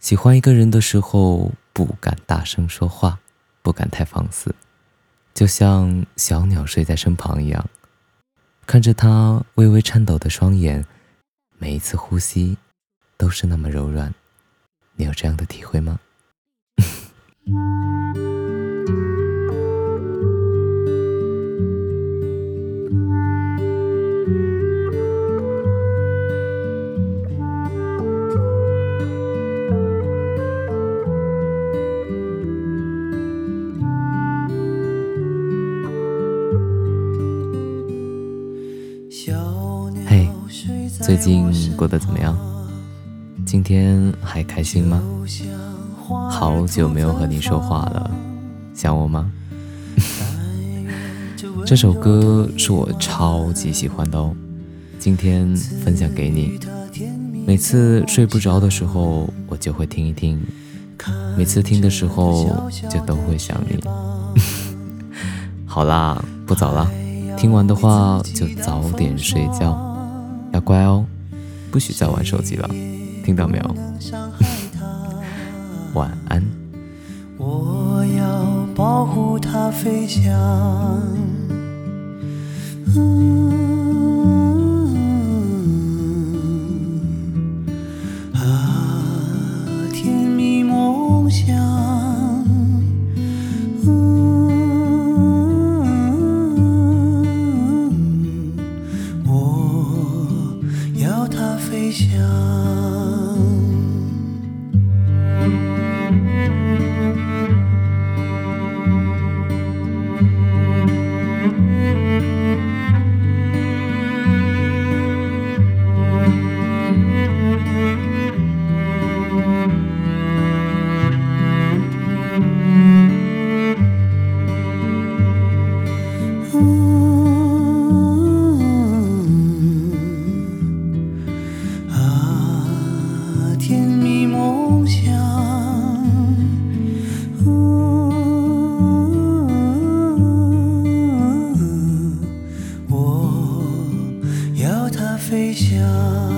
喜欢一个人的时候，不敢大声说话，不敢太放肆，就像小鸟睡在身旁一样，看着他微微颤抖的双眼，每一次呼吸都是那么柔软。你有这样的体会吗？嘿，最近过得怎么样？今天还开心吗？好久没有和你说话了，想我吗？这首歌是我超级喜欢的哦，今天分享给你。每次睡不着的时候，我就会听一听；每次听的时候，就都会想你。好啦，不早了。听完的话就早点睡觉，要乖哦，不许再玩手机了，听到没有？晚安。我要保护飞翔。嗯，啊，甜蜜梦想。它飞翔。家